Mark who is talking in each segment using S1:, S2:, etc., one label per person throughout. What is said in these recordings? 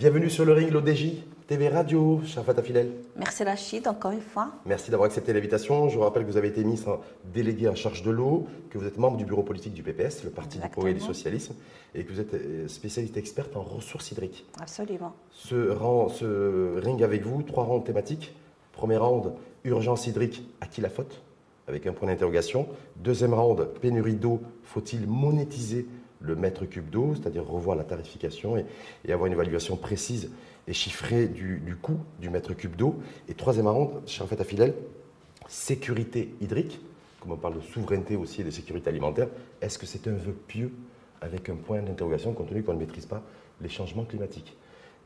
S1: Bienvenue sur le ring, l'ODJ, TV Radio, Shafat Fidel.
S2: Merci Rachid, encore une fois.
S1: Merci d'avoir accepté l'invitation. Je vous rappelle que vous avez été ministre délégué en charge de l'eau, que vous êtes membre du bureau politique du PPS, le Parti du Progrès et du Socialisme, et que vous êtes euh, spécialiste experte en ressources hydriques.
S2: Absolument.
S1: Ce, rang, ce ring avec vous, trois rangs thématiques. Premier round, urgence hydrique, à qui la faute? Avec un point d'interrogation. Deuxième round, pénurie d'eau, faut-il monétiser le mètre cube d'eau, c'est-à-dire revoir la tarification et, avoir une évaluation précise et chiffrée du, coût du mètre cube d'eau. Et troisième fait à Fidèle, sécurité hydrique, comme on parle de souveraineté aussi et de sécurité alimentaire, est-ce que c'est un vœu pieux avec un point d'interrogation compte tenu qu'on ne maîtrise pas les changements climatiques?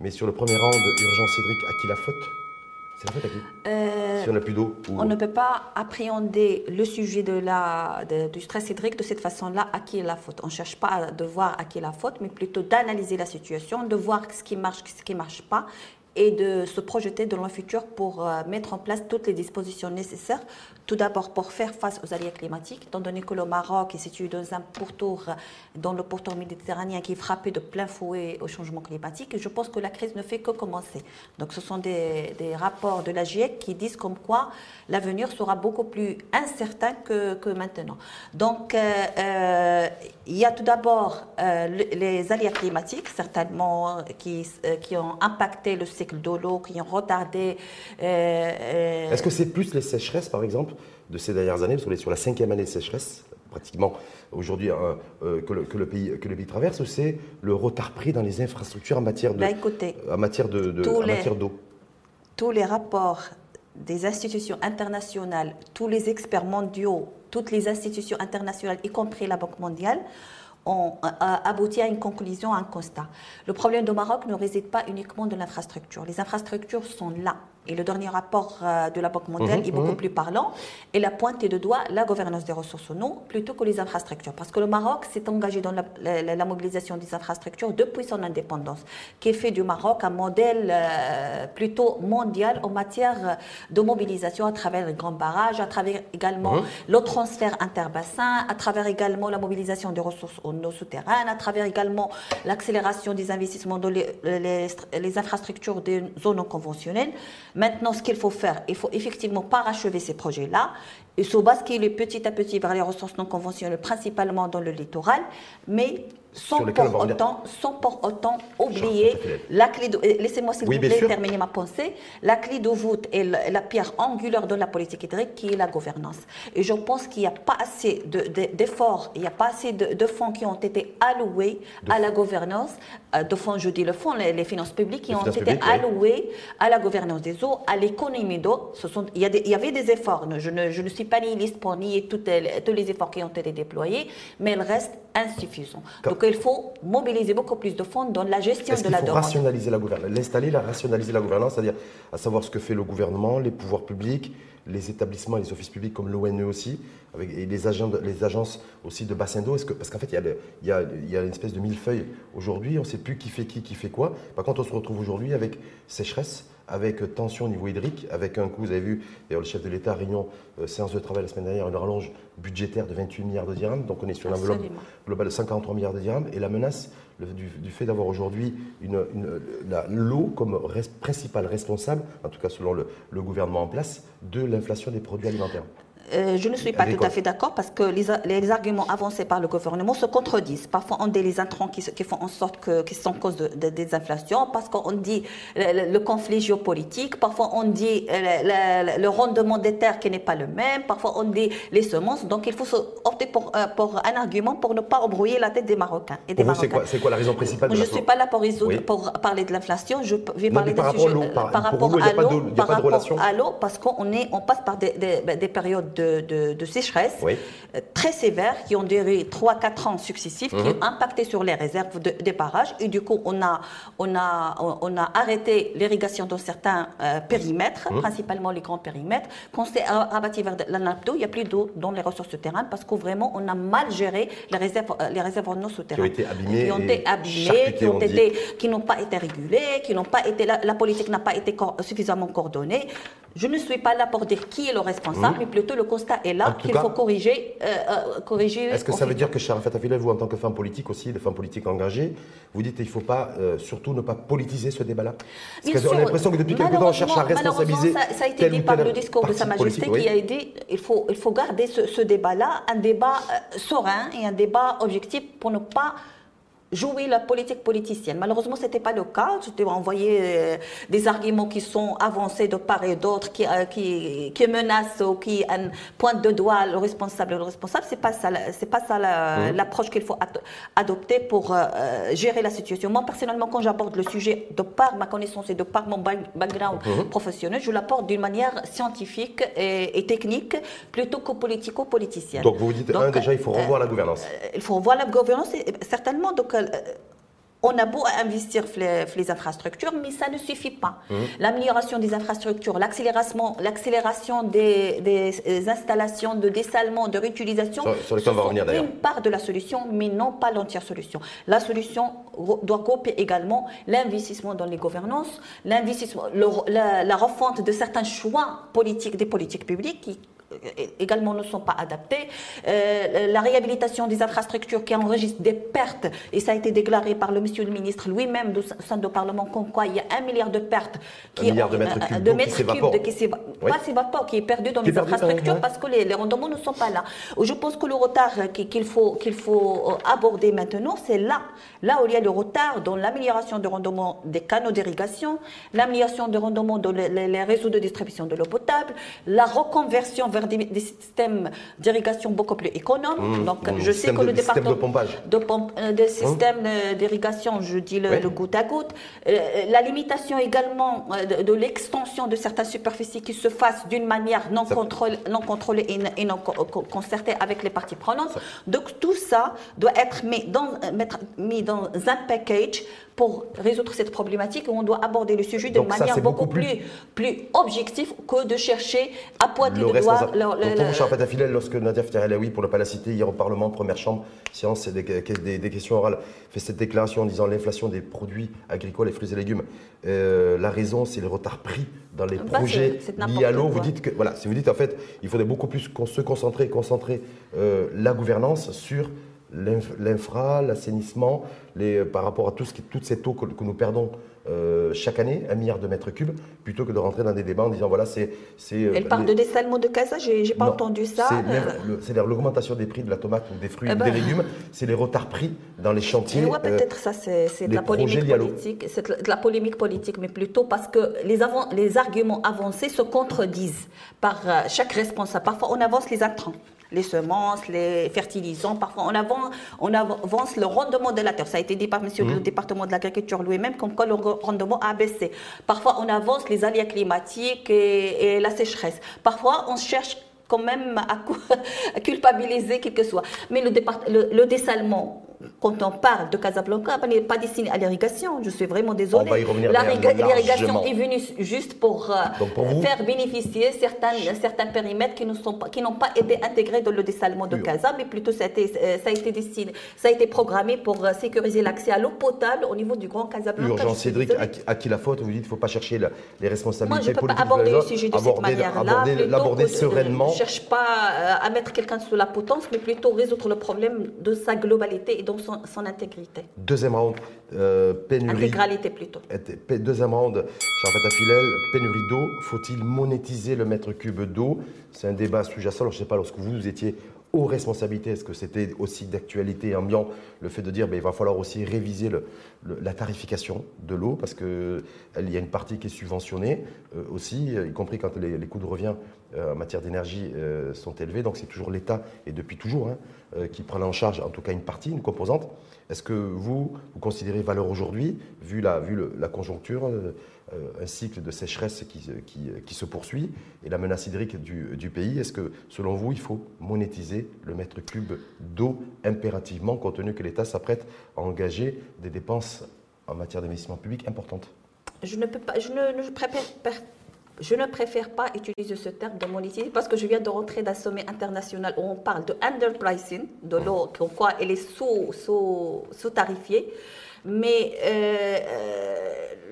S1: Mais sur le premier round, urgence hydrique, à qui la faute? C'est la faute à qui euh, Si on n'a plus d'eau
S2: On ne peut pas appréhender le sujet de la, du stress hydrique de cette façon-là, à qui est la faute. On ne cherche pas de voir à qui est la faute, mais plutôt d'analyser la situation, de voir ce qui marche, ce qui ne marche pas, et de se projeter dans le futur pour euh, mettre en place toutes les dispositions nécessaires tout d'abord, pour faire face aux aléas climatiques, étant donné que le Maroc est situé dans un pourtour, dans le pourtour méditerranéen qui est frappé de plein fouet au changement climatique, je pense que la crise ne fait que commencer. Donc, ce sont des, rapports de la GIEC qui disent comme quoi l'avenir sera beaucoup plus incertain que, maintenant. Donc, euh, euh, il y a tout d'abord les aléas climatiques, certainement, qui, qui ont impacté le de l'eau, qui ont retardé.
S1: Est-ce que c'est plus les sécheresses, par exemple de ces dernières années, parce qu'on est sur la cinquième année de sécheresse, pratiquement aujourd'hui euh, euh, que, le, pays, que le pays traverse, c'est le retard pris dans les infrastructures en matière de,
S2: bah,
S1: en matière de, d'eau?
S2: Tous les rapports des institutions internationales, tous les experts mondiaux, toutes les institutions internationales, y compris la Banque mondiale, ont abouti à une conclusion, à un constat. Le problème du Maroc ne réside pas uniquement dans l'infrastructure. Les infrastructures sont là. Et le dernier rapport euh, de la Banque mondiale mhm, est beaucoup mhm. plus parlant. Et la pointe de doigt la gouvernance des ressources en eau plutôt que les infrastructures. Parce que le Maroc s'est engagé dans la, mobilisation des infrastructures depuis son indépendance, qui fait du Maroc un modèle euh, plutôt mondial en matière de mobilisation à travers les grands barrages, à travers également mhm. le transfert interbassin, à travers également la mobilisation des ressources en eau souterraines, à travers également l'accélération des investissements dans les, les infrastructures des zones non conventionnelles. Maintenant, ce qu'il faut faire, il faut effectivement parachever ces projets-là. Et se basculer petit à petit vers les ressources non conventionnelles, principalement dans le littoral, mais sans pour, autant, sans pour autant oublier la clé de, laissez-moi s'il vous plaît terminer ma pensée, la clé de voûte et la, pierre angulaire de la politique hydrique qui est la gouvernance. Et je pense qu'il n'y a pas assez d'efforts, il n'y a pas assez de, fonds qui ont été alloués à la gouvernance, euh, de fonds, je dis le fonds, les, finances publiques qui ont été alloués à la gouvernance des eaux, à l'économie d'eau. Il, y il y avait des efforts, je ne, je ne suis pas nihiliste pour nier tous les efforts qui ont été déployés, mais il reste insuffisant. Donc il faut mobiliser beaucoup plus de fonds dans la gestion de la
S1: demande. rationaliser la gouvernance, l'installer, la rationaliser la gouvernance, c'est-à-dire à savoir ce que fait le gouvernement, les pouvoirs publics, les établissements, les offices publics comme l'ONE aussi, avec, et les, agents, les agences aussi de bassin d'eau. Parce qu'en fait, il y, a il, y a, il y, a une espèce de millefeuille. Aujourd'hui, on ne sait plus qui fait qui, qui fait quoi. Par contre, on se retrouve aujourd'hui avec sécheresse, avec tension au niveau hydrique, avec un coût, vous avez vu, d'ailleurs le chef de l'État, réunion, euh, séance de travail la semaine dernière, une rallonge budgétaire de 28 milliards de dirhams, donc on est sur une enveloppe globale de 53 milliards de dirhams, et la menace du, fait d'avoir aujourd'hui l'eau comme principal responsable, en tout cas selon le gouvernement en place, de l'inflation des produits alimentaires.
S2: Euh, je ne suis pas tout à fait d'accord parce que les, arguments avancés par le gouvernement se contredisent. Parfois, on dit les intrants qui, font en sorte que, qui sont cause de, des inflations, parce qu'on dit le, conflit géopolitique, parfois on dit le, rendement des terres qui n'est pas le même, parfois on dit les semences. Donc, il faut opter pour, euh, pour, un argument pour ne pas embrouiller la tête des Marocains. Et des
S1: C'est quoi, quoi, la raison principale
S2: Je ne suis pas là pour, pour parler de l'inflation, je vais parler par, rapport, par, par, rapport à l'eau, par rapport à l'eau, parce qu'on on passe par des, des, des périodes de, sécheresse euh, très sévères qui ont duré 3-4 ans successifs, qui mhm. ont impacté sur les réserves des barrages. Et du coup, on a, on a, on a arrêté l'irrigation dans certains euh, périmètres, mhm. principalement les grands périmètres. Quand on s'est rabattu vers la nappe d'eau, il n'y a plus d'eau dans les ressources souterraines parce que vraiment, on a mal géré les réserves, euh, les réserves en eau souterraines.
S1: Qui ont été abîmées.
S2: Qui ont été abîmées, qui, ont été, qui n'ont pas été régulées, qui n'ont pas été, la, politique n'a pas été suffisamment coordonnée. Je ne suis pas là pour dire qui est le responsable, mmh. mais plutôt le constat est là qu'il faut corriger. Euh, euh, corriger
S1: Est-ce que ça veut dire que Sharafat Afilel, vous en tant que femme politique aussi, des femmes politiques engagées, vous dites qu'il ne faut pas, euh, surtout ne pas politiser ce débat-là? Parce qu'on a l'impression que depuis quelques temps, on cherche à responsabiliser.
S2: Ça, ça a été dit par le discours de Sa Majesté qui a dit il faut, il faut garder ce, ce débat-là, un débat serein et un débat objectif pour ne pas jouer la politique politicienne. Malheureusement, ce n'était pas le cas. Je t'ai envoyé euh, des arguments qui sont avancés de part et d'autre, qui, euh, qui, qui, menacent ou qui pointent de doigt le responsable. Le responsable, c'est pas ça, c'est pas ça mmh. l'approche qu'il faut adopter pour euh, gérer la situation. Moi, personnellement, quand j'aborde le sujet de par ma connaissance et de par mon background mmh. professionnel, je l'apporte d'une manière scientifique et, technique plutôt que politico-politicienne.
S1: Donc, vous vous dites, un, déjà, il faut revoir la gouvernance.
S2: il faut revoir la gouvernance, certainement. Donc, euh, on a beau investir les, les, infrastructures, mais ça ne suffit pas. Mmh. L'amélioration des infrastructures, l'accélération, l'accélération des, installations de dessalement, de réutilisation,
S1: sur, une
S2: part de la solution, mais non pas l'entière solution. La solution doit couper également l'investissement dans les gouvernances, l'investissement, la, la refonte de certains choix politiques, des politiques publiques qui également ne sont pas adaptés. Euh, la réhabilitation des infrastructures qui enregistrent des pertes, et ça a été déclaré par le monsieur le ministre lui-même au sein du Parlement, comme quoi il y a un milliard de pertes
S1: qui, un milliard de mètres cubes, de mètres cubes
S2: qui s'évaporent, qui est perdu dans les infrastructures parce que les, rendements ne sont pas là. Je pense que le retard qu'il faut, qu'il faut euh, aborder maintenant, c'est là. Là où il y a le retard dans l'amélioration du rendement des canaux d'irrigation, l'amélioration du rendement dans les réseaux de distribution de l'eau potable, la reconversion vers des, systèmes d'irrigation beaucoup plus économes.
S1: Mmh, Donc, je sais que le département de pompage,
S2: de, pompe, euh, de système mmh. d'irrigation, je dis le, goutte à goutte, euh, la limitation également euh, de, l'extension de certaines superficies qui se fassent d'une manière non, contrôlée, non contrôlée et, non concertée avec les parties prenantes. Donc, tout ça doit être mis dans, mettre, mis dans un package pour résoudre cette problématique, on doit aborder le sujet de manière beaucoup, plus, plus objective que de chercher à pointer le, doigt.
S1: Le, le, pour vous, lorsque Nadia oui, pour ne pas la citer, hier au Parlement, première chambre, séance des, des, des, questions orales, fait cette déclaration en disant l'inflation des produits agricoles et fruits et légumes, euh, la raison, c'est le retard pris dans les bah, projets liés à l'eau. Vous dites que, voilà, si vous dites en fait, il faudrait beaucoup plus se concentrer, concentrer euh, la gouvernance sur l'infra, l'assainissement, par rapport à tout ce qui, toute cette eau que, nous perdons euh, chaque année, un milliard de mètres cubes, plutôt que de rentrer dans des débats en disant voilà, c'est.
S2: Euh, Elle parle de dessalement de casa, j'ai pas entendu ça.
S1: C'est euh. l'augmentation des prix de la tomate ou des fruits eh ou des ben. légumes, c'est les retards pris dans les chantiers.
S2: Oui, peut-être ça, c'est de la polémique politique. C'est de la polémique politique, mais plutôt parce que les, les arguments avancés se contredisent par chaque responsable. Parfois, on avance les intrants les semences, les fertilisants. Parfois, on avance, on avance le rendement de la terre. Ça a été dit par monsieur le mmh. département de l'agriculture lui-même, comme quoi le rendement a baissé. Parfois, on avance les aléas climatiques et, la sécheresse. Parfois, on cherche quand même à, culpabiliser quel que soit. Mais le, le, le dessalement, quand on parle de Casablanca, on n'est pas destiné à l'irrigation. Je suis vraiment désolée. L'irrigation est venue juste pour, euh, faire bénéficier certains, certains périmètres qui n'ont pas, pas été intégrés dans le dessalement de Casa, mais plutôt ça a été, euh, ça a été destiné, ça a été programmé pour euh, sécuriser l'accès à l'eau potable au niveau du Grand Casablanca.
S1: Urgence, Cédric, à qui, la faute Vous dites qu'il ne faut pas chercher les responsabilités Moi,
S2: je ne peux
S1: pas
S2: aborder le sujet de cette manière-là.
S1: L'aborder sereinement.
S2: Je ne cherche pas à mettre quelqu'un sous la potence, mais plutôt résoudre le problème de sa globalité et donc son, intégrité.
S1: Deuxième round, euh, pénurie.
S2: Intégralité plutôt.
S1: Deuxième round, Charlotte Filel, pénurie d'eau. Faut-il monétiser le mètre cube d'eau? C'est un débat sous-jacent. Je ne sais pas, lorsque vous étiez aux responsabilités, est-ce que c'était aussi d'actualité ambiant le fait de dire ben, il va falloir aussi réviser le, la tarification de l'eau parce qu'il y a une partie qui est subventionnée euh, aussi, y compris quand les, coûts de revient euh, en matière d'énergie sont élevés. Donc c'est toujours l'État, et depuis toujours, hein, euh, qui prend en charge en tout cas une partie, une composante. Est-ce que vous, vous considérez valeur aujourd'hui, vu la, vu la conjoncture, euh, un cycle de sécheresse qui, qui, qui, se poursuit et la menace hydrique du, du pays, est-ce que selon vous, il faut monétiser le mètre cube d'eau impérativement, compte tenu que l'État s'apprête à engager des dépenses en matière d'investissement public importantes?
S2: Je ne peux pas, je ne, je préfère ne préfère pas utiliser ce terme de monétiser parce que je viens de rentrer d'un sommet international où on parle de underpricing, de l'eau, quoi elle est sous-tarifiée. Mais euh, euh,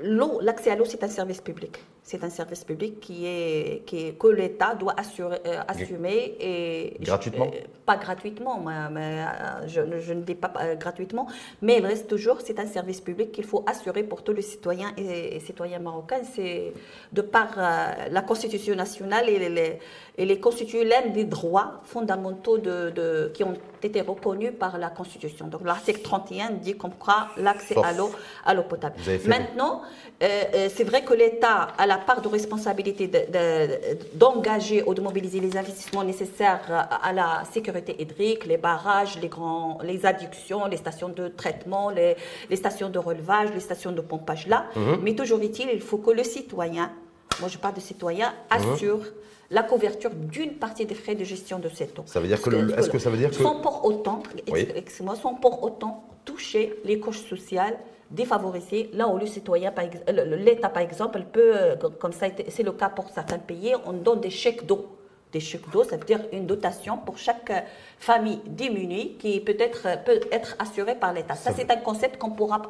S2: l'eau, l'accès à l'eau, c'est un service public. c'est un service public qui est, qui que l'État doit assurer, euh, assumer et
S1: gratuitement?
S2: Euh, pas gratuitement, mais, je, je, ne dis pas gratuitement, mais il reste toujours c'est un service public qu'il faut assurer pour tous les citoyens et, citoyens marocains. C'est de par la Constitution nationale et les, et les l'un des droits fondamentaux de, de, qui ont été reconnus par la Constitution. Donc l'article 31 dit comme quoi l'accès à l'eau à l'eau potable. Maintenant, c'est vrai que l'État a la part de responsabilité d'engager ou de mobiliser les investissements nécessaires à la sécurité hydrique, les barrages, les, grands, les addictions, les stations de traitement, les, les stations de relevage, les stations de pompage là. Mhm. Mais toujours est-il, il faut que le citoyen, moi je parle de citoyen, mhm. assure la couverture d'une partie des frais de gestion de cette eau.
S1: Ça veut dire que, est-ce que ça veut dire que
S2: sans pour autant, sans pour autant toucher les couches sociales défavorisées, là où le citoyen, l'État par exemple, peut, euh, comme ça c'est le cas pour certains pays, on donne des chèques d'eau. Des chèques d'eau, ça veut dire une dotation pour chaque famille démunie qui peut être, peut être assurée par l'État. Ça, c'est un concept qu'on pourra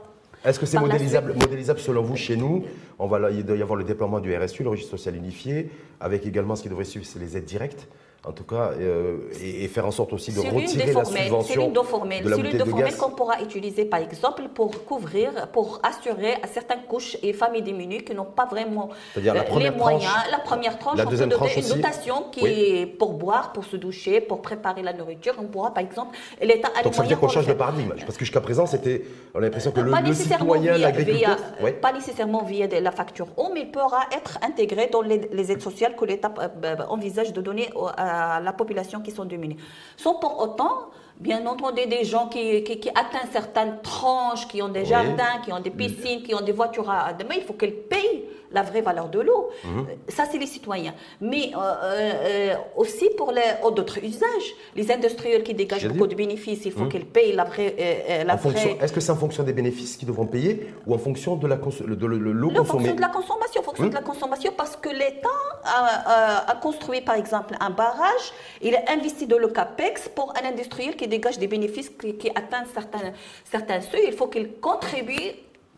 S1: est-ce que c'est modélisable, modélisable, selon vous chez nous On va, Il doit y avoir le déploiement du RSU, le registre social unifié, avec également ce qui devrait suivre, c'est les aides directes en tout cas, euh, et, faire en sorte aussi de retirer la subvention
S2: C'est l'une formelle, de l'une formelle qu'on pourra utiliser, par exemple, pour couvrir, pour assurer à certaines couches et familles démunies qui n'ont pas vraiment euh, les moyens. La première tranche, la deuxième tranche une dotation qui est pour boire, pour se doucher, pour préparer la nourriture. On pourra, par exemple, l'État
S1: a Donc ça veut dire qu'on change de paradigme, parce que jusqu'à présent, c'était, on a l'impression que le, le citoyen, l'agriculteur...
S2: Pas nécessairement via la facture eau, mais il pourra être intégré dans les, aides sociales que l'État euh, envisage de donner à la population qui sont dominées. Sans pour autant, bien entendu, des gens qui, qui, atteignent certaines tranches, qui ont des jardins, qui ont des piscines, qui ont des voitures à demain, il faut qu'elles payent la vraie valeur de l'eau. Mhm. Ça, c'est les citoyens. Mais euh, euh, aussi pour d'autres usages. Les industriels qui dégagent beaucoup de bénéfices, il faut mhm. qu'ils payent la vraie. Euh, la vraie...
S1: Est-ce que c'est en fonction des bénéfices qu'ils devront payer ou en fonction de l'eau consommée En
S2: fonction de la consommation. En fonction de la mhm. consommation parce que l'État a, a, construit, par exemple, un barrage. Il a investi de le CAPEX pour un industriel qui dégage des bénéfices qui, qui atteignent certains, certains seuils. Il faut qu'il contribue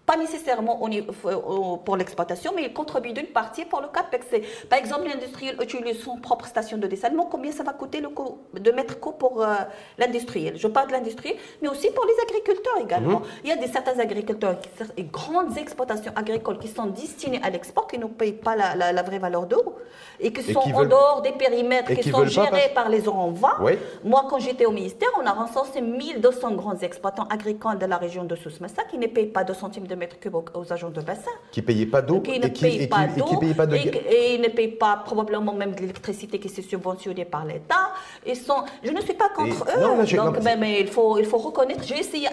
S2: pas nécessairement pour l'exploitation, mais il contribue d'une partie pour le CAPEX. Par exemple, l'industriel utilise son propre station de dessalement. Combien ça va coûter le coût de mettre co pour euh, l'industriel? Je parle de l'industriel, mais aussi pour les agriculteurs également. Mhm. Il y a des, certains agriculteurs, des grandes exploitations agricoles qui sont destinées à l'export, qui ne payent pas la, vraie valeur d'eau et qui sont en dehors des périmètres, qui, sont gérés par les ONVA. Moi, quand j'étais au ministère, on a recensé 1200 grands exploitants agricoles de la région de Souss-Massa qui ne payent pas de centimes de mètres cubes aux, agents de bassin.
S1: Qui ne payaient pas d'eau
S2: et, ne payent pas d'eau. Et, ils ne payent pas probablement même de l'électricité qui est subventionnée par l'État. Ils sont, je ne suis pas contre eux. Donc, mais, il, faut, il faut reconnaître. J'ai essayé,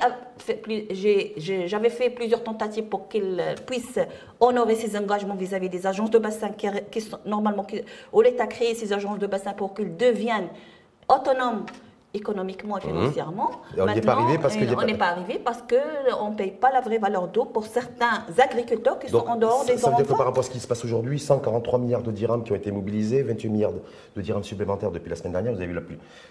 S2: j'avais fait plusieurs tentatives pour qu'ils puissent honorer ses engagements vis-à-vis des agences de bassin qui, qui sont normalement, qui, où l'État a créé ces agences de bassin pour qu'ils deviennent autonomes économiquement et mhm. financièrement.
S1: on n'est pas arrivé parce
S2: qu'on n'est pas arrivé parce qu'on ne paye pas la vraie valeur d'eau pour certains agriculteurs qui sont en dehors des
S1: Ça veut dire que par rapport à ce qui se passe aujourd'hui, 143 milliards de dirhams qui ont été mobilisés, 28 milliards de dirhams supplémentaires depuis la semaine dernière. Vous avez vu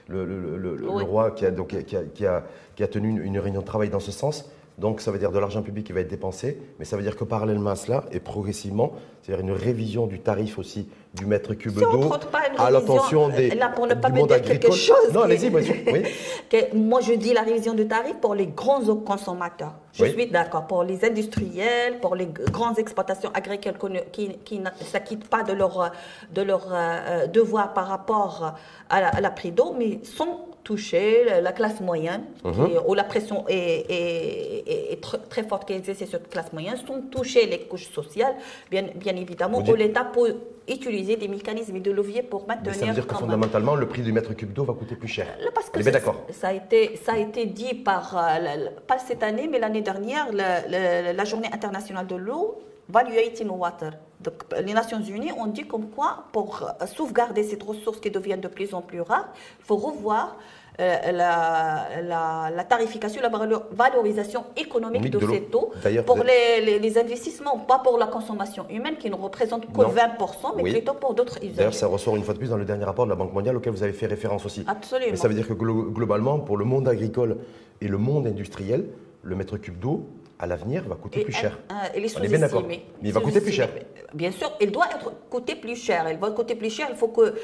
S1: le, le, roi qui a, donc, qui a, qui a, tenu une réunion de travail dans ce sens. Donc ça veut dire de l'argent public qui va être dépensé, mais ça veut dire que parallèlement à cela, et progressivement, c'est-à-dire une révision du tarif aussi du mètre cube d'eau à l'attention des
S2: là pour ne pas me dire quelque chose.
S1: Non, allez-y, Oui.
S2: moi, je dis la révision du tarif pour les grands consommateurs. Je suis d'accord pour les industriels, pour les grandes exploitations agricoles qui, qui ne s'acquittent pas de leur de leur euh, devoir par rapport à la, à la prix d'eau, mais sont toucher la classe moyenne, mhm. où la pression est, très forte qui exerce sur cette classe moyenne, sont touchés les couches sociales, bien, bien évidemment, où l'État peut utiliser des mécanismes de levier pour maintenir.
S1: ça veut dire que fondamentalement, le prix du mètre cube d'eau va coûter plus cher.
S2: Euh, parce que d'accord. Ça a été, ça a été dit par euh, pas cette année, mais l'année dernière, la, Journée internationale de l'eau, Valuating Water. Donc, les Nations Unies ont dit comme quoi, pour euh, sauvegarder cette ressource qui devient de plus en plus rare, il faut revoir euh, la, tarification, la valorisation économique de, cette eau pour les, investissements, pas pour la consommation humaine qui ne représente que 20%, mais plutôt pour d'autres usages.
S1: D'ailleurs, ça ressort une fois de plus dans le dernier rapport de la Banque mondiale auquel vous avez fait référence aussi.
S2: Absolument.
S1: Mais ça veut dire que globalement, pour le monde agricole et le monde industriel, le mètre cube d'eau à l'avenir, va coûter plus cher.
S2: elle est
S1: On est bien d'accord. Mais il va coûter plus cher.
S2: Bien sûr, il doit être coûter plus cher. Elle va coûter plus cher. Il faut que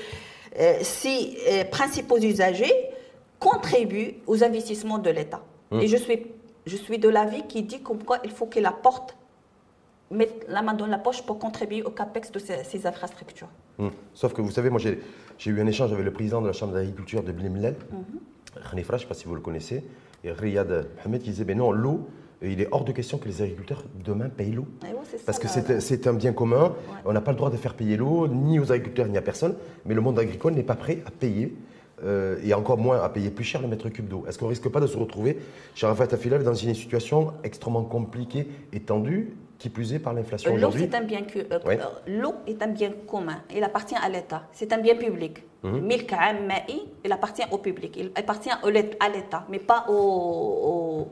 S2: ces principaux usagers contribuent aux investissements de l'État. Hum. Et je suis, je suis de l'avis qui dit comme quoi il faut que la porte mettre la main dans la poche pour contribuer au capex de ces, infrastructures.
S1: Hum. Sauf que vous savez, moi j'ai eu un échange avec le président de la Chambre d'agriculture de Blimlel, mm je ne sais pas si vous le connaissez, et Riyad Mohamed qui disait ben non, l'eau, il est hors de question que les agriculteurs demain payent l'eau. Eh Parce que c'est un bien commun, on n'a pas le droit de faire payer l'eau, ni aux agriculteurs, ni à personne, mais le monde agricole n'est pas prêt à payer euh, et encore moins à payer plus cher le mètre cube d'eau. Est-ce qu'on risque pas de se retrouver, chez Rafat Afilal, dans une situation extrêmement compliquée et tendue, qui plus est par l'inflation aujourd'hui
S2: L'eau, c'est un bien euh, L'eau est un bien commun. Il appartient à l'État. C'est un bien public. Mhm. il appartient au public. Il appartient à l'État, mais pas aux,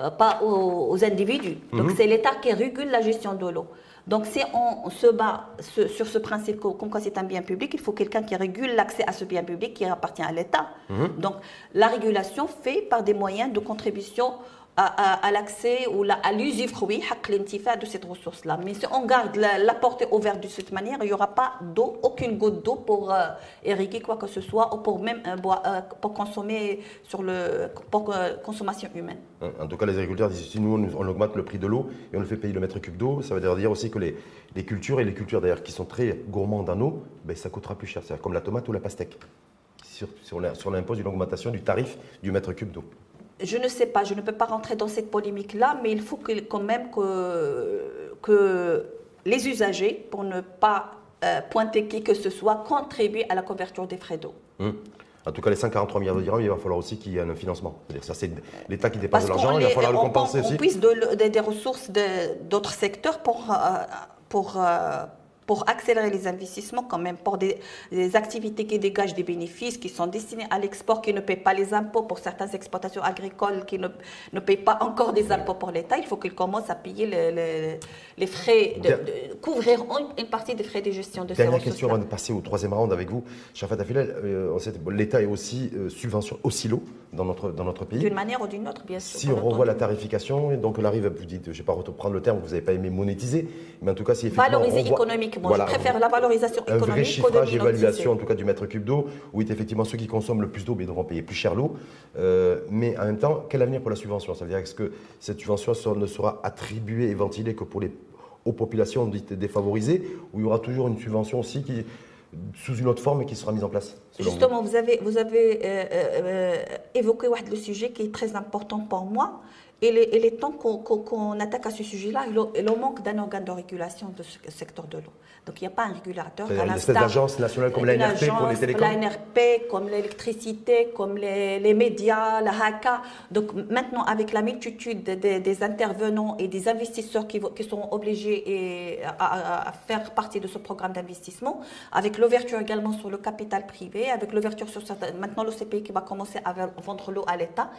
S2: euh, pas aux, individus. Donc mhm. c'est l'État qui régule la gestion de l'eau. Donc, si on se bat sur ce principe, comme quoi c'est un bien public, il faut quelqu'un qui régule l'accès à ce bien public qui appartient à l'État. Mhm. Donc, la régulation fait par des moyens de contribution à, l'accès ou à l'usufruit de cette ressource-là. Mais si on garde la, portée ouverte de cette manière, il n'y aura pas d'eau, aucune goutte d'eau pour euh, irriguer quoi que ce soit ou pour même euh, euh, pour consommer sur le pour consommation humaine.
S1: En tout cas, les agriculteurs disent si nous on, augmente le prix de l'eau et on le fait payer le mètre cube d'eau, ça veut dire aussi que les, les cultures et les cultures d'ailleurs qui sont très gourmandes en eau, ben, ça coûtera plus cher, c'est comme la tomate ou la pastèque. Si, on impose une augmentation du tarif du mètre cube d'eau
S2: je ne sais pas, je ne peux pas rentrer dans cette polémique-là, mais il faut que, quand même que, que les usagers, pour ne pas euh, pointer qui que ce soit, contribuent à la couverture des frais d'eau.
S1: Hum. En tout cas, les 143 milliards de dirhams, il va falloir aussi qu'il y ait un financement. Ça, c'est l'État qui dépasse de l'argent, il va falloir le compenser aussi.
S2: On puisse des ressources d'autres secteurs pour, euh, pour, euh, pour accélérer les investissements quand même, pour des, activités qui dégagent des bénéfices, qui sont destinés à l'export, qui ne paient pas les impôts pour certaines exploitations agricoles, qui ne, ne paient pas encore des impôts pour l'État, il faut qu'ils commencent à payer les frais, de, couvrir une, partie des frais de gestion de
S1: Dernière question avant de passer au troisième round avec vous. Shafat Afilal, euh, l'État est aussi euh, subvention aussi lot dans notre, dans notre pays.
S2: D'une manière ou d'une autre, bien sûr.
S1: Si on revoit la tarification, donc on arrive, vous dites, je ne vais pas reprendre le terme, vous n'avez pas aimé monétiser, mais en tout cas, si
S2: effectivement. Valoriser économiquement je préfère la valorisation économique. Un vrai
S1: chiffrage, évaluation en tout cas du mètre cube d'eau, où effectivement ceux qui consomment le plus d'eau devront payer plus cher l'eau. Euh, mais en même temps, quel avenir pour la subvention? Ça veut dire est-ce que cette subvention ne sera attribuée et ventilée que pour les aux populations dites défavorisées, ou il y aura toujours une subvention aussi qui, sous une autre forme qui sera mise en place
S2: Justement, vous, avez, vous avez euh, euh, évoqué le sujet qui est très important pour moi. Et il est temps qu'on attaque à ce sujet-là. Il, il manque d'un organe de régulation de ce secteur de l'eau. Donc il n'y a pas un régulateur.
S1: Il y a une agence nationale comme l'ANRP pour les télécoms
S2: L'ANRP, comme l'électricité, comme les, médias, la HACA. Donc maintenant, avec la multitude des, intervenants et des investisseurs qui, qui sont obligés et à, faire partie de ce programme d'investissement, avec l'ouverture également sur le capital privé, avec l'ouverture sur certains, maintenant l'OCPI qui va commencer à vendre l'eau à l'État,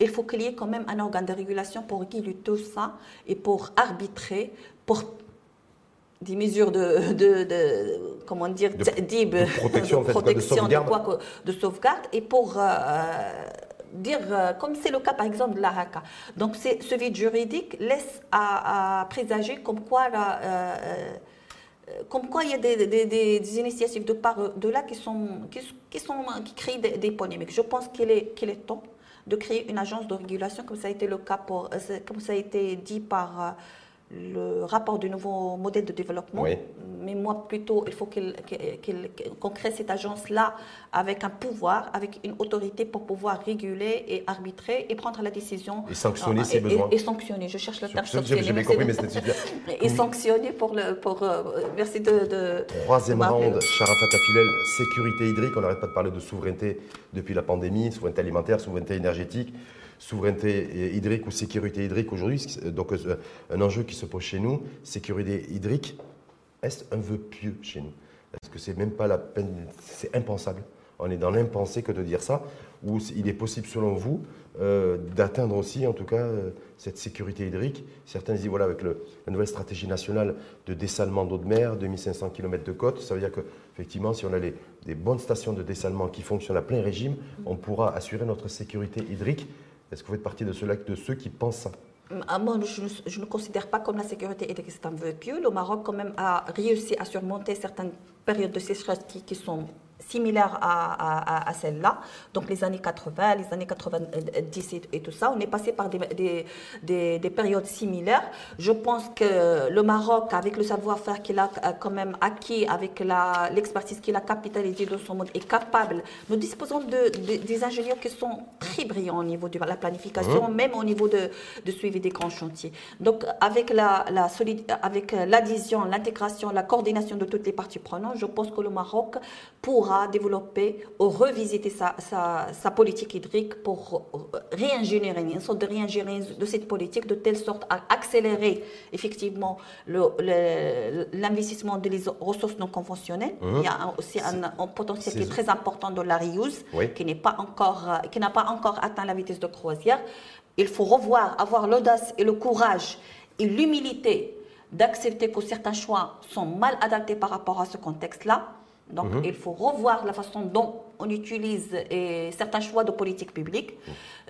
S2: il faut qu'il y ait quand même un organe de régulation pour réguler tout ça et pour arbitrer, pour des mesures de, de, comment dire,
S1: de, protection, de,
S2: protection, de, quoi, de, sauvegarde, et pour euh, dire, euh, comme c'est le cas par exemple de la RACA. Donc ce vide juridique laisse à, présager comme quoi euh, comme quoi il y a des, des, initiatives de part de là qui sont qui, sont qui créent des, polémiques. Je pense qu'il est qu'il est temps de créer une agence de régulation comme ça a été le cas pour comme ça a été dit par le rapport du nouveau modèle de développement. Mais moi, plutôt, il faut qu'on crée cette agence-là avec un pouvoir, avec une autorité pour pouvoir réguler et arbitrer et prendre la décision.
S1: Et sanctionner ses besoins.
S2: Et, sanctionner, je cherche le terme sanctionner. J'ai bien compris, mais c'était et sanctionner pour le. Pour, euh, merci de. de
S1: Troisième round, Sharafat Afilel, sécurité hydrique. On n'arrête pas de parler de souveraineté depuis la pandémie, souveraineté alimentaire, souveraineté énergétique souveraineté hydrique ou sécurité hydrique aujourd'hui. Donc euh, un enjeu qui se pose chez nous, sécurité hydrique, est-ce un vœu pieux chez nous? Est-ce que c'est même pas la peine, c'est impensable? On est dans l'impensé que de dire ça, ou il est possible selon vous euh, d'atteindre aussi en tout cas euh, cette sécurité hydrique? Certains disent voilà avec la nouvelle stratégie nationale de dessalement d'eau de mer, 2500 km de côte, ça veut dire que effectivement si on a des bonnes stations de dessalement qui fonctionnent à plein régime, on pourra assurer notre sécurité hydrique est-ce que vous faites partie de ceux, de ceux qui pensent ça
S2: moi, je, ne considère pas comme la sécurité est un véhicule. Le Maroc, quand même, a réussi à surmonter certaines périodes de sécheresse qui sont similaire à, à, celle-là. Donc les années 80, les années 90 et, tout ça, on est passé par des, des, des, périodes similaires. Je pense que le Maroc, avec le savoir-faire qu'il a euh, quand même acquis, avec l'expertise qu'il a capitalisée dans son monde, est capable. Nous disposons de, des ingénieurs qui sont très brillants au niveau de la planification, mmh. même au niveau de, de, suivi des grands chantiers. Donc avec la, la avec l'adhésion, l'intégration, la coordination de toutes les parties prenantes, je pense que le Maroc pourra développer ou revisiter sa, sa, politique hydrique pour réingénierer, une sorte de réingénierie de cette politique de telle sorte à accélérer effectivement l'investissement des ressources non conventionnelles. Mmh. Il y a aussi un, potentiel qui est très important dans la reuse, qui n'est pas encore, qui n'a pas encore atteint la vitesse de croisière. Il faut revoir, avoir l'audace et le courage et l'humilité d'accepter que certains choix sont mal adaptés par rapport à ce contexte-là donc, mhm. il faut revoir la façon dont on utilise certains choix de politique publique.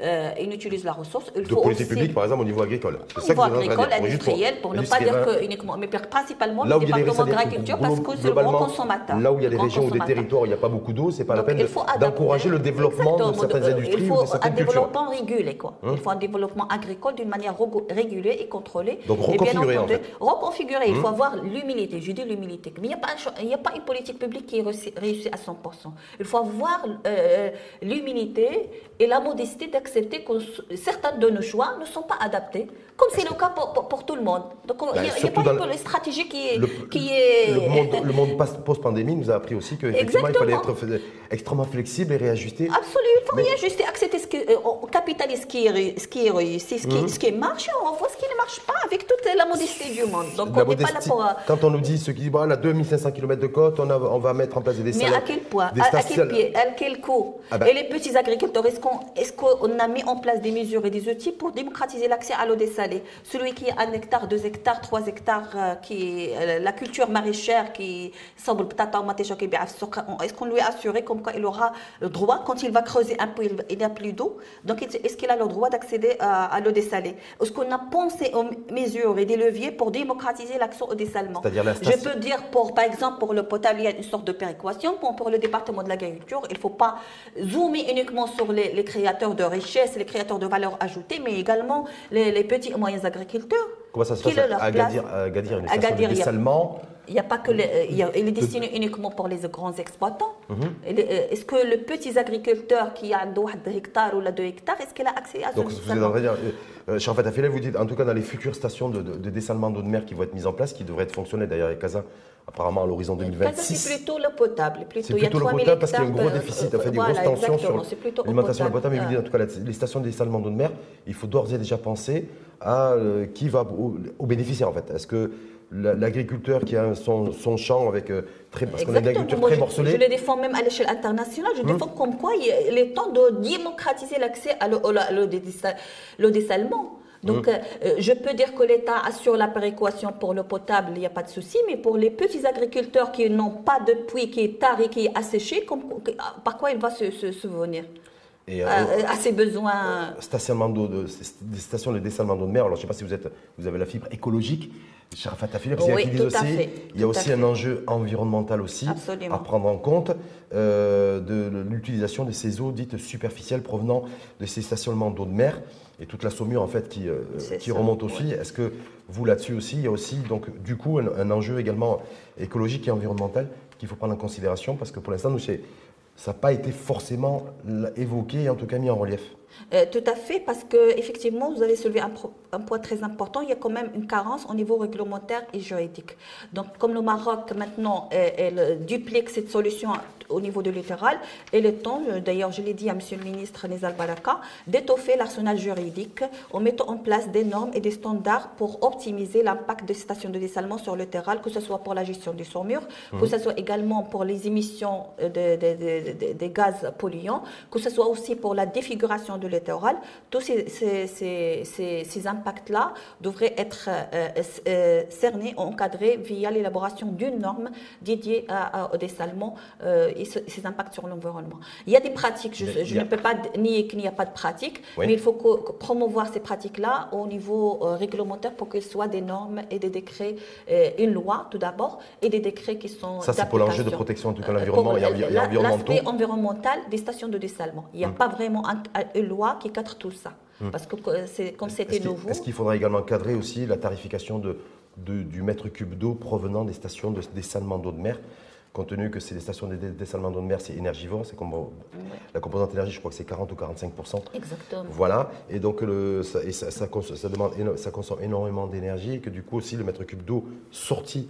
S2: Euh, et on utilise la ressource.
S1: Il de politique publique, par exemple, au niveau agricole.
S2: Au niveau agricole, industriel, pour ne pas dire que uniquement, mais principalement le département de l'agriculture, parce que c'est le gros consommateur.
S1: Là où il y a des régions ou des territoires où il n'y a pas beaucoup d'eau, c'est pas la peine d'encourager le développement de certaines industries.
S2: Il faut un développement régulé, quoi. Hein il faut un développement agricole d'une manière régulée et contrôlée.
S1: Donc reconfigurer, en fait.
S2: Reconfigurer, il faut hein avoir l'humilité, je dis l'humilité. Mais il n'y a pas une politique publique qui réussit à 100%. Il faut avoir avoir euh, l'humilité et la modestie d'accepter que certains de nos choix ne sont pas adaptés, comme c'est le cas pour, tout le monde. Donc il n'y a, pas une stratégie qui est...
S1: Le,
S2: qui est...
S1: le monde, post-pandémie nous a appris aussi qu'effectivement, il fallait être extrêmement flexible et réajuster.
S2: Absolument, il faut réajuster, accepter ce euh, on capitalise ce qui est, ce qui est réussi, ce qui, mhm. ce qui marche, on voit ce qui ne marche pas avec toute la modestie du monde. Donc on n'est pas là pour...
S1: Quand on nous dit, ceux qui disent, voilà, 2500 km de côte, on, on va mettre en place des
S2: Mais à quel point? à, quel pied? À quel coût? Ah ben. Et les petits agriculteurs, est-ce qu'on est a mis en place des mesures et des outils pour démocratiser l'accès à l'eau Celui qui a un hectare, deux hectares, trois hectares, euh, qui euh, la culture maraîchère qui semble est-ce qu'on lui a assuré comme quoi il aura le droit, quand il va creuser un peu, il n'y a plus d'eau, donc est-ce qu'il a le droit d'accéder à, l'eau dessalée? Est-ce qu'on a pensé aux mesures et des leviers pour démocratiser l'accès au dessalement? Je peux dire, pour, par exemple, pour le potable, il y a une sorte de péréquation. Pour, pour le département de l'agriculture, il ne faut pas zoomer uniquement sur les, créateurs de richesses, les créateurs de valeur ajoutée, mais également les, petits moyens agriculteurs.
S1: Comment ça se passe à Gadir, à Gadir, une station de dessalement
S2: il n'y a pas que il, est destiné uniquement pour les grands exploitants. Mhm. Euh, est-ce que le petit agriculteur qui a 2 hectares ou 2 hectares, est-ce qu'il a accès à ce
S1: Donc, vous êtes dire, euh, euh vous dites, en tout cas, dans les futures stations de, de, dessalement d'eau de mer qui vont être mises en place, qui devraient être fonctionnelles d'ailleurs avec Casa, apparemment à l'horizon 2026.
S2: C'est plutôt le potable.
S1: C'est plutôt le potable parce qu'il y a un gros déficit, il y a des grosses tensions sur l'alimentation potable. Mais vous dites, en tout cas, les stations de dessalement d'eau de mer, il faut d'ores et déjà penser à euh, qui va aux au bénéficiaires en fait. Est-ce que l'agriculteur qui a son, son champ avec euh, très parce qu'on a une agriculture très morcelée.
S2: Je, le défends même à l'échelle internationale. Je hum. défends comme quoi il, est temps de démocratiser l'accès à l'eau dessalement. Donc, hum. euh, je peux dire que l'État assure la péréquation pour le potable, il n'y a pas de souci, mais pour les petits agriculteurs qui n'ont pas de puits, qui est tard et qui est asséché, par quoi il va se, se, se venir? Et, euh, à, ses besoins.
S1: Stationnement d'eau, de, des stations de dessalement d'eau de mer. Alors, je ne sais pas si vous, êtes, vous avez la fibre écologique, cher Fatafile, parce qu'il y a, aussi, il y a aussi un enjeu environnemental aussi à prendre en compte euh, de l'utilisation de ces eaux dites superficielles provenant de ces stationnements d'eau de mer et toute la saumure en fait qui, euh, qui remonte aussi. Est-ce que vous là-dessus aussi, il y a aussi donc du coup un, un enjeu également écologique et environnemental qu'il faut prendre en considération? Parce que pour l'instant nous ça n'a pas été forcément évoqué, en tout cas mis en relief.
S2: Euh, tout à fait, parce que effectivement, vous avez soulevé un, un, point très important. Il y a quand même une carence au niveau réglementaire et juridique. Donc, comme le Maroc maintenant elle, duplique cette solution au niveau du littoral, et le temps, euh, d'ailleurs, je l'ai dit à Monsieur le ministre Nizal Baraka, d'étoffer l'arsenal juridique en mettant en place des normes et des standards pour optimiser l'impact des stations de dessalement sur le littoral, que ce soit pour la gestion des saumures, que mmh. ce soit également pour les émissions euh, des gaz polluants, que ce soit aussi pour la défiguration de littoral, tous ces, ces, impacts-là devraient être euh, euh, cernés, encadrés via l'élaboration d'une norme dédiée au dessalement et ces impacts sur l'environnement. Il y a des pratiques, je, ne peux pas nier qu'il n'y a pas de pratiques, mais il faut promouvoir ces pratiques-là au niveau réglementaire pour qu'elles soient des normes et des décrets, une loi tout d'abord, et des décrets qui sont.
S1: Ça, c'est pour l'enjeu de protection en tout cas l'environnement et,
S2: L'aspect environnemental des stations de dessalement. Il n'y a mm. pas vraiment une loi qui cadre tout ça. Mm. Parce que c'est comme c'était nouveau.
S1: Est-ce qu'il faudra également cadrer aussi la tarification de, du mètre cube d'eau provenant des stations de dessalement d'eau de mer compte tenu que c'est des stations de dessalement d'eau de mer, c'est énergivore, c'est comme la composante énergie, je crois que c'est 40 ou 45
S2: Exactement.
S1: Voilà, et donc le, ça, ça, ça, demande, ça consomme énormément d'énergie et que du coup aussi le mètre cube d'eau sorti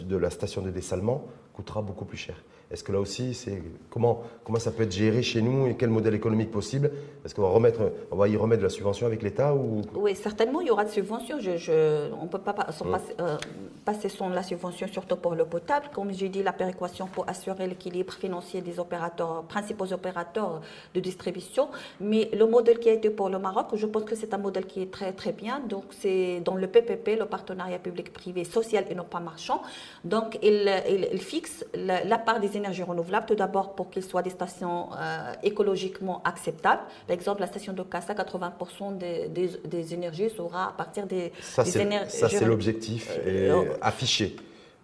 S1: de la station de dessalement coûtera beaucoup plus cher. Est-ce que là aussi, c'est comment, comment ça peut être géré chez nous et quel modèle économique possible? Est-ce qu'on va, remettre, on va y remettre de la subvention avec l'État ou...
S2: Oui, certainement, il y aura de subventions. Je, on ne peut pas hum. euh, passer, sans la subvention, surtout pour le potable. Comme j'ai dit, la péréquation pour assurer l'équilibre financier des opérateurs, principaux opérateurs de distribution. Mais le modèle qui a été pour le Maroc, je pense que c'est un modèle qui est très, très bien. Donc, c'est dans le PPP, le partenariat public-privé social et non pas marchand. Donc, il, il, fixe la, la part des énergies renouvelables, tout d'abord pour qu'ils soient des stations euh, écologiquement acceptables. Par exemple, la station de Cassa, 80% des, des, énergies sera à partir des,
S1: ça,
S2: énergies.
S1: Ça, c'est l'objectif euh, affiché.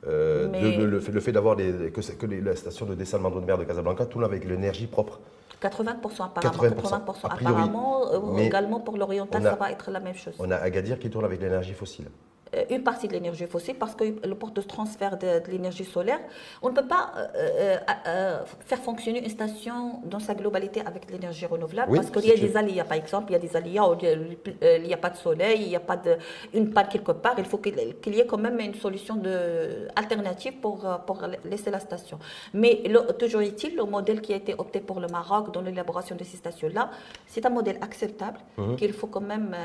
S1: Euh, le, fait, d'avoir que, que les, la station de dessalement d'eau de mer de Casablanca tourne avec l'énergie propre.
S2: 80% apparemment. 80%, apparemment. également pour l'oriental, ça va être la même chose.
S1: On a Agadir qui tourne avec l'énergie fossile.
S2: Euh, une partie de l'énergie fossile parce que le port de transfert de, l'énergie solaire, on ne peut pas euh, euh, faire fonctionner une station dans sa globalité avec l'énergie renouvelable parce qu'il y a des aléas. Par exemple, il y a des aléas où il n'y a pas de soleil, il n'y a pas de, une panne quelque part. Il faut qu'il y ait quand même une solution de, alternative pour, pour laisser la station. Mais toujours est-il, le modèle qui a été opté pour le Maroc dans l'élaboration de ces stations-là, c'est un modèle acceptable mmh. qu'il faut quand même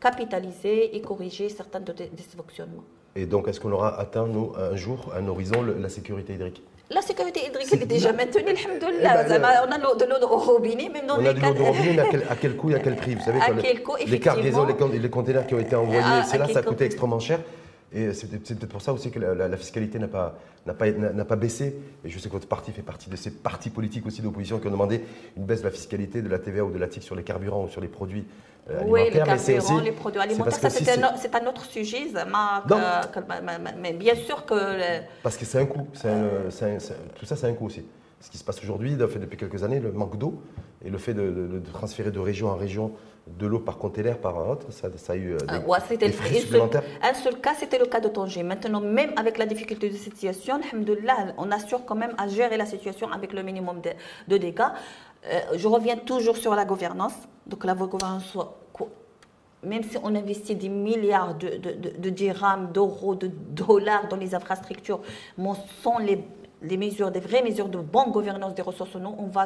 S2: capitaliser et corriger certains de dysfonctionnements.
S1: Et donc, est-ce qu'on aura atteint, nous, un jour, un horizon, la sécurité hydrique?
S2: La sécurité hydrique est déjà maintenue, alhamdoulilah. Eh ben, on a de l'eau au robinet, même dans
S1: on
S2: les
S1: a de l'eau au robinet, mais à quel, à quel, coût et à quel prix? Vous savez,
S2: à quel coût,
S1: les cargaisons, les, les containers qui ont été envoyés, c'est là, ça a coûté extrêmement cher. Et c'est peut-être pour ça aussi que la, fiscalité n'a pas, pas, pas baissé. Et je sais que votre parti fait partie de ces partis politiques aussi d'opposition qui ont demandé une baisse de la fiscalité, de la TVA ou de la TIC sur les carburants ou sur les produits
S2: euh, oui, les carburants, les produits alimentaires, c'est un, autre sujet. mais bien sûr que...
S1: Parce que c'est un coût. tout ça, c'est un coût aussi. Ce qui se passe aujourd'hui, depuis quelques années, le manque d'eau et le fait de, transférer de région en région de l'eau par container, par un autre, ça, a eu euh, des, ah, des frais supplémentaires.
S2: un seul cas, c'était le cas de Tanger. Maintenant, même avec la difficulté de cette situation, on assure quand même à gérer la situation avec le minimum de, dégâts. Euh, je reviens toujours sur la gouvernance. Donc la gouvernance, même si on investit des milliards de, de, dirhams, d'euros, de dollars dans les infrastructures, mais sans les, les mesures, des vraies mesures de bonne gouvernance des ressources non, on va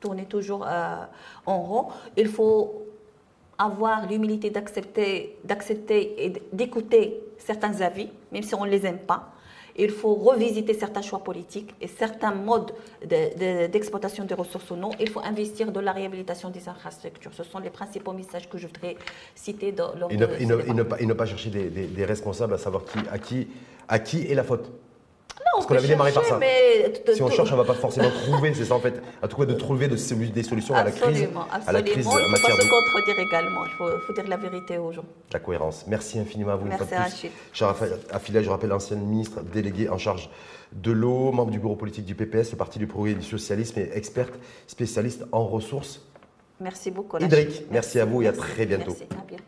S2: tourner toujours euh, en rond. Il faut avoir l'humilité d'accepter, d'accepter et d'écouter certains avis, même si on ne les aime pas. Il faut revisiter certains choix politiques et certains modes d'exploitation des ressources ou non. Il faut investir dans la réhabilitation des infrastructures. Ce sont les principaux messages que je voudrais citer dans
S1: et ne, ne, pas, ne, pas, chercher des, des, responsables à savoir qui, à, qui, à qui est la faute.
S2: Parce qu'on avait démarré par ça. Mais
S1: si on cherche, on ne va pas forcément trouver, c'est ça en fait. En tout cas, de trouver des solutions à la crise. À la crise
S2: il ne faut pas se contredire également. Il faut, dire la vérité aux gens.
S1: La cohérence. Merci infiniment à vous.
S2: Merci Rachid.
S1: Cher Affila, je rappelle l'ancienne ministre déléguée en charge de l'eau, membre du bureau politique du PPS, le Parti du Progrès et du Socialisme et experte spécialiste en ressources.
S2: Merci beaucoup.
S1: Hydrique. Merci, à vous et à très bientôt.
S2: Merci. À bientôt.